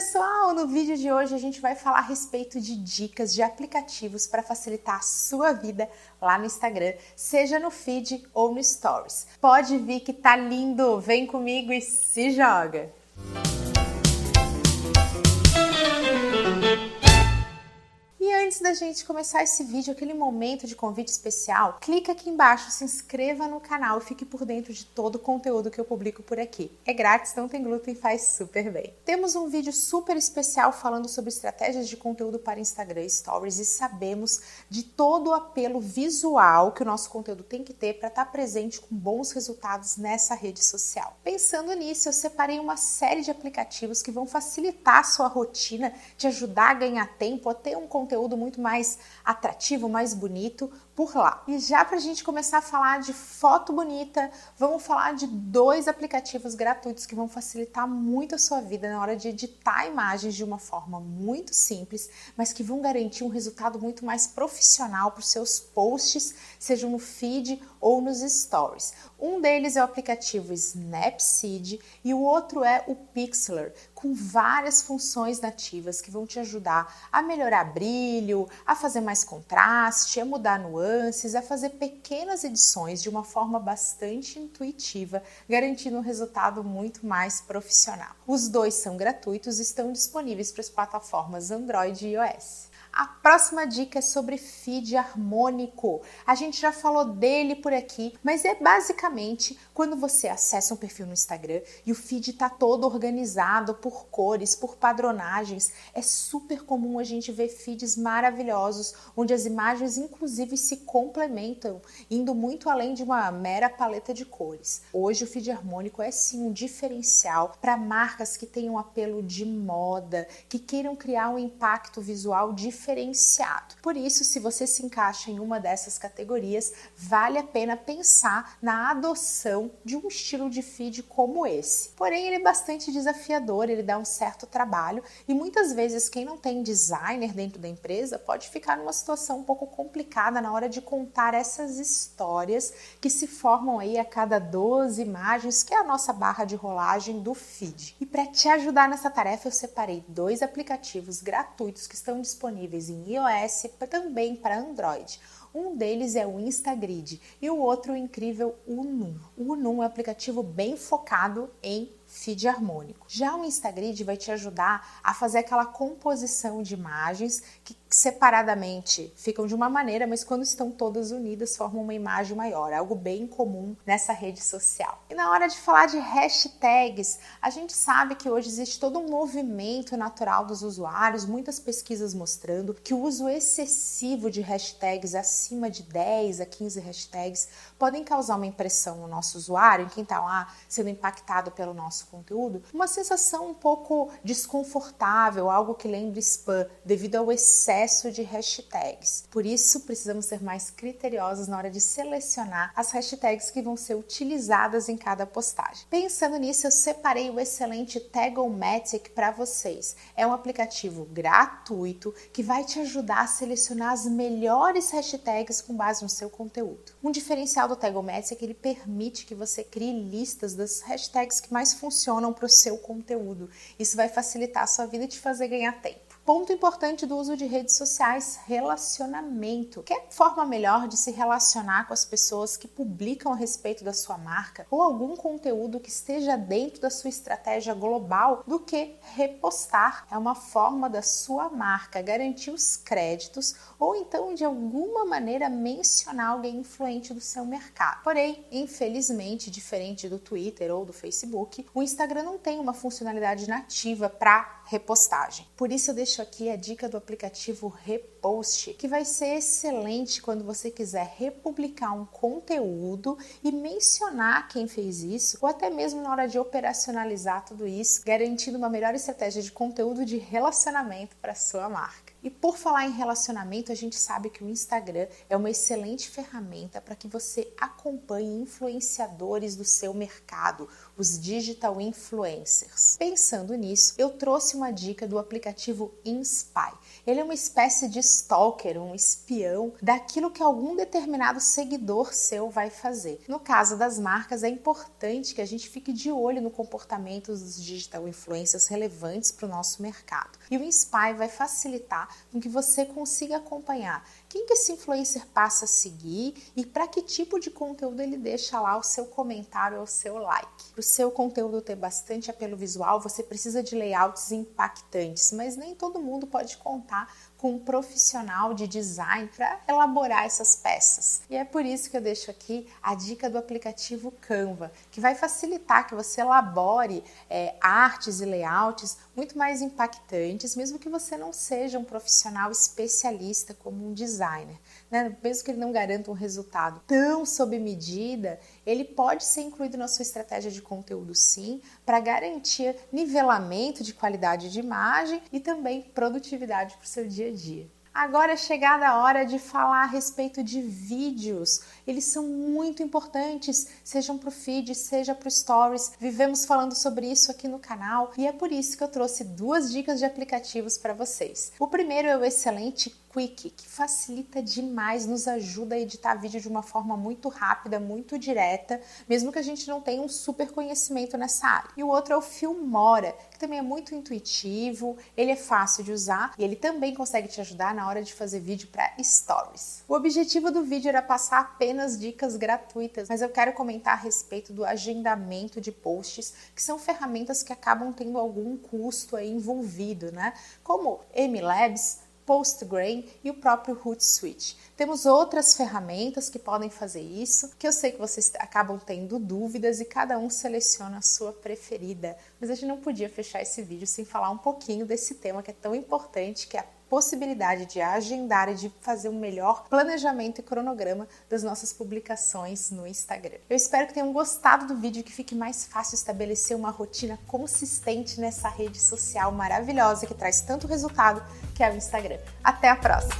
pessoal! No vídeo de hoje a gente vai falar a respeito de dicas de aplicativos para facilitar a sua vida lá no Instagram, seja no feed ou no Stories. Pode vir que tá lindo! Vem comigo e se joga! Antes da gente começar esse vídeo, aquele momento de convite especial, clica aqui embaixo, se inscreva no canal e fique por dentro de todo o conteúdo que eu publico por aqui. É grátis, não tem glúten, faz super bem. Temos um vídeo super especial falando sobre estratégias de conteúdo para Instagram Stories e sabemos de todo o apelo visual que o nosso conteúdo tem que ter para estar tá presente com bons resultados nessa rede social. Pensando nisso, eu separei uma série de aplicativos que vão facilitar a sua rotina, te ajudar a ganhar tempo, a ter um conteúdo muito mais atrativo, mais bonito por lá. E já para a gente começar a falar de foto bonita, vamos falar de dois aplicativos gratuitos que vão facilitar muito a sua vida na hora de editar imagens de uma forma muito simples, mas que vão garantir um resultado muito mais profissional para os seus posts, sejam no feed ou nos stories. Um deles é o aplicativo Snapseed e o outro é o Pixlr, com várias funções nativas que vão te ajudar a melhorar brilho, a fazer mais contraste, a mudar nuances, a fazer pequenas edições de uma forma bastante intuitiva, garantindo um resultado muito mais profissional. Os dois são gratuitos e estão disponíveis para as plataformas Android e iOS. A próxima dica é sobre feed harmônico. A gente já falou dele por aqui, mas é basicamente quando você acessa um perfil no Instagram e o feed está todo organizado por cores, por padronagens. É super comum a gente ver feeds maravilhosos, onde as imagens inclusive se complementam, indo muito além de uma mera paleta de cores. Hoje o feed harmônico é sim um diferencial para marcas que tenham apelo de moda, que queiram criar um impacto visual diferente diferenciado. Por isso, se você se encaixa em uma dessas categorias, vale a pena pensar na adoção de um estilo de feed como esse. Porém, ele é bastante desafiador, ele dá um certo trabalho e muitas vezes quem não tem designer dentro da empresa pode ficar numa situação um pouco complicada na hora de contar essas histórias que se formam aí a cada 12 imagens, que é a nossa barra de rolagem do feed. E para te ajudar nessa tarefa, eu separei dois aplicativos gratuitos que estão disponíveis disponíveis em iOS também para Android. Um deles é o Instagrid e o outro o incrível Unum. O Unum é um aplicativo bem focado em feed harmônico. Já o Instagrid vai te ajudar a fazer aquela composição de imagens que separadamente ficam de uma maneira, mas quando estão todas unidas formam uma imagem maior, algo bem comum nessa rede social. E na hora de falar de hashtags, a gente sabe que hoje existe todo um movimento natural dos usuários, muitas pesquisas mostrando que o uso excessivo de hashtags acima de 10 a 15 hashtags podem causar uma impressão no nosso usuário, em quem está lá sendo impactado pelo nosso conteúdo, uma sensação um pouco desconfortável, algo que lembre spam, devido ao excesso de hashtags. Por isso, precisamos ser mais criteriosos na hora de selecionar as hashtags que vão ser utilizadas em cada postagem. Pensando nisso, eu separei o excelente Tagomatic para vocês. É um aplicativo gratuito que vai te ajudar a selecionar as melhores hashtags com base no seu conteúdo. Um diferencial do Tagomatic é que ele permite que você crie listas das hashtags que mais funcionam para o seu conteúdo. Isso vai facilitar a sua vida e te fazer ganhar tempo. Ponto importante do uso de redes sociais: relacionamento. Que forma melhor de se relacionar com as pessoas que publicam a respeito da sua marca ou algum conteúdo que esteja dentro da sua estratégia global do que repostar? É uma forma da sua marca garantir os créditos ou então de alguma maneira mencionar alguém influente do seu mercado. Porém, infelizmente, diferente do Twitter ou do Facebook, o Instagram não tem uma funcionalidade nativa para repostagem. Por isso eu deixo aqui a dica do aplicativo Repost, que vai ser excelente quando você quiser republicar um conteúdo e mencionar quem fez isso, ou até mesmo na hora de operacionalizar tudo isso, garantindo uma melhor estratégia de conteúdo de relacionamento para sua marca. E por falar em relacionamento, a gente sabe que o Instagram é uma excelente ferramenta para que você acompanhe influenciadores do seu mercado, os digital influencers. Pensando nisso, eu trouxe uma dica do aplicativo Inspy. Ele é uma espécie de stalker, um espião daquilo que algum determinado seguidor seu vai fazer. No caso das marcas, é importante que a gente fique de olho no comportamento dos digital influencers relevantes para o nosso mercado. E o Inspire vai facilitar com que você consiga acompanhar quem que esse influencer passa a seguir e para que tipo de conteúdo ele deixa lá o seu comentário ou o seu like. Para o seu conteúdo ter bastante apelo visual, você precisa de layouts impactantes, mas nem todo mundo pode contar com um profissional de design para elaborar essas peças. E é por isso que eu deixo aqui a dica do aplicativo Canva, que vai facilitar que você elabore é, artes e layouts muito mais impactantes, mesmo que você não seja um profissional especialista como um designer. Né? Mesmo que ele não garanta um resultado tão sob medida, ele pode ser incluído na sua estratégia de conteúdo sim, para garantir nivelamento de qualidade de imagem e também produtividade para o seu dia a dia. Agora é chegada a hora de falar a respeito de vídeos. Eles são muito importantes, sejam para o feed, seja para o stories. Vivemos falando sobre isso aqui no canal e é por isso que eu trouxe duas dicas de aplicativos para vocês. O primeiro é o excelente Quick, que facilita demais, nos ajuda a editar vídeo de uma forma muito rápida, muito direta, mesmo que a gente não tenha um super conhecimento nessa área. E o outro é o Filmora, que também é muito intuitivo, ele é fácil de usar e ele também consegue te ajudar na hora de fazer vídeo para stories. O objetivo do vídeo era passar apenas dicas gratuitas, mas eu quero comentar a respeito do agendamento de posts, que são ferramentas que acabam tendo algum custo aí envolvido, né? Como MLabs, Postgrain e o próprio Hootsuite. Temos outras ferramentas que podem fazer isso, que eu sei que vocês acabam tendo dúvidas e cada um seleciona a sua preferida. Mas a gente não podia fechar esse vídeo sem falar um pouquinho desse tema que é tão importante, que é a possibilidade de agendar e de fazer um melhor planejamento e cronograma das nossas publicações no Instagram. Eu espero que tenham gostado do vídeo e que fique mais fácil estabelecer uma rotina consistente nessa rede social maravilhosa que traz tanto resultado que é o Instagram. Até a próxima!